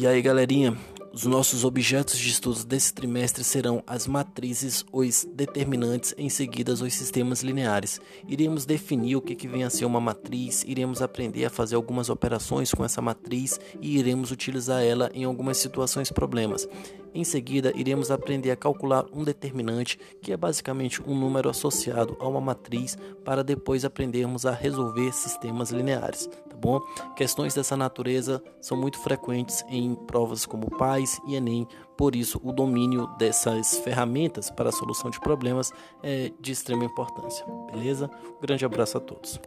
E aí, galerinha, os nossos objetos de estudos desse trimestre serão as matrizes, os determinantes, em seguida os sistemas lineares. Iremos definir o que, que vem a ser uma matriz, iremos aprender a fazer algumas operações com essa matriz e iremos utilizar ela em algumas situações problemas. Em seguida, iremos aprender a calcular um determinante, que é basicamente um número associado a uma matriz, para depois aprendermos a resolver sistemas lineares, tá bom? Questões dessa natureza são muito frequentes em provas como PAIS e ENEM, por isso o domínio dessas ferramentas para a solução de problemas é de extrema importância, beleza? Um grande abraço a todos.